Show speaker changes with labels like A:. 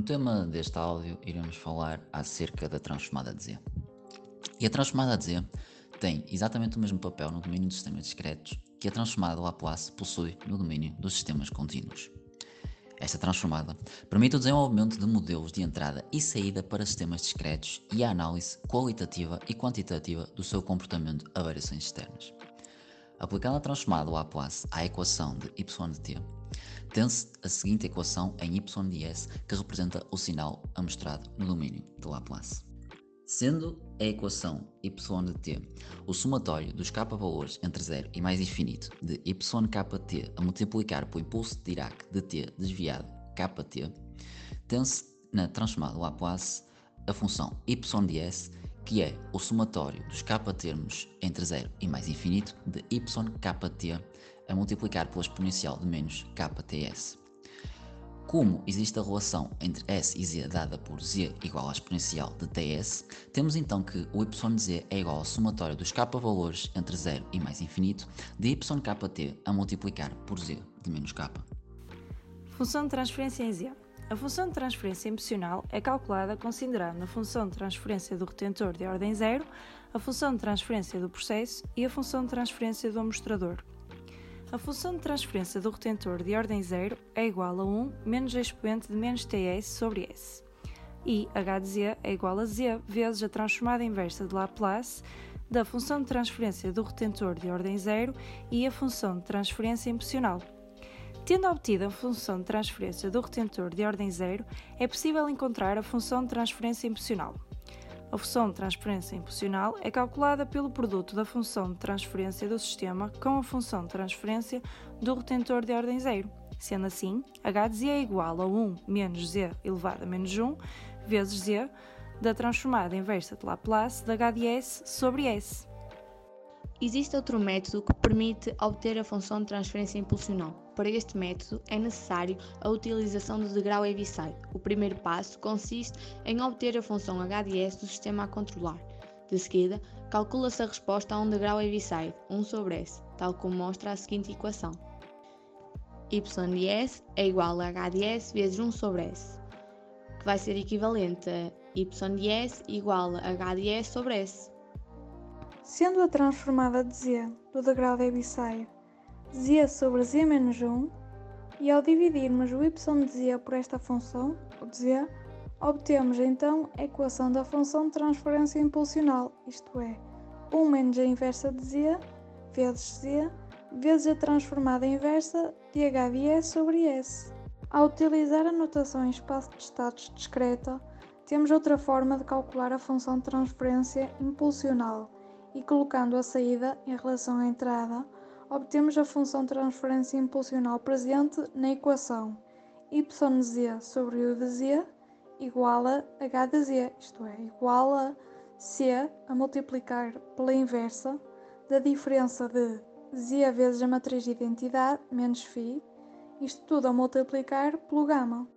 A: No tema deste áudio, iremos falar acerca da transformada de Z. E a transformada de Z tem exatamente o mesmo papel no domínio dos sistemas discretos que a transformada Laplace possui no domínio dos sistemas contínuos. Esta transformada permite o desenvolvimento de modelos de entrada e saída para sistemas discretos e a análise qualitativa e quantitativa do seu comportamento a variações externas. Aplicando a transformada Laplace à equação de y de t, tem-se a seguinte equação em y de s que representa o sinal amostrado no domínio de Laplace. Sendo a equação y de t o somatório dos k valores entre 0 e mais infinito de ykt a multiplicar pelo impulso de Dirac de t desviado kt, tem-se na transformada Laplace a função y de s que é o somatório dos k termos entre 0 e mais infinito de ykt a multiplicar pela exponencial de menos kts. Como existe a relação entre s e z dada por z igual à exponencial de ts, temos então que o y de z é igual ao somatório dos k valores entre 0 e mais infinito de ykt a multiplicar por z de menos k.
B: Função de transferência em z. A função de transferência emocional é calculada considerando a função de transferência do retentor de ordem zero, a função de transferência do processo e a função de transferência do amostrador. A função de transferência do retentor de ordem zero é igual a 1 menos a expoente de menos ts sobre s. E h de z é igual a z vezes a transformada inversa de Laplace da função de transferência do retentor de ordem zero e a função de transferência impulsional. Tendo obtido a função de transferência do retentor de ordem zero, é possível encontrar a função de transferência impulsional. A função de transferência impulsional é calculada pelo produto da função de transferência do sistema com a função de transferência do retentor de ordem zero. Sendo assim, h de z é igual a 1 menos z elevado a menos 1 vezes z da transformada inversa de Laplace de h sobre s.
C: Existe outro método que permite obter a função de transferência impulsional. Para este método é necessário a utilização do degrau Heaviside. O primeiro passo consiste em obter a função h de s do sistema a controlar. De seguida, calcula-se a resposta a um degrau Heaviside, 1 sobre s, tal como mostra a seguinte equação. y de s é igual a h de s vezes 1 sobre s, que vai ser equivalente a y de s igual a h de s sobre s.
D: Sendo a transformada de z do degrau de Heaviside z sobre z menos 1, e ao dividirmos o y de z por esta função, o z, obtemos então a equação da função de transferência impulsional, isto é, 1 menos a inversa de z vezes z vezes a transformada inversa de h de s sobre s. Ao utilizar a notação em espaço de estados discreta, temos outra forma de calcular a função de transferência impulsional, e colocando a saída em relação à entrada, obtemos a função transferência impulsional presente na equação yz sobre u de z igual a h de z, isto é, igual a c a multiplicar pela inversa da diferença de z vezes a matriz de identidade menos φ, isto tudo a multiplicar pelo gama.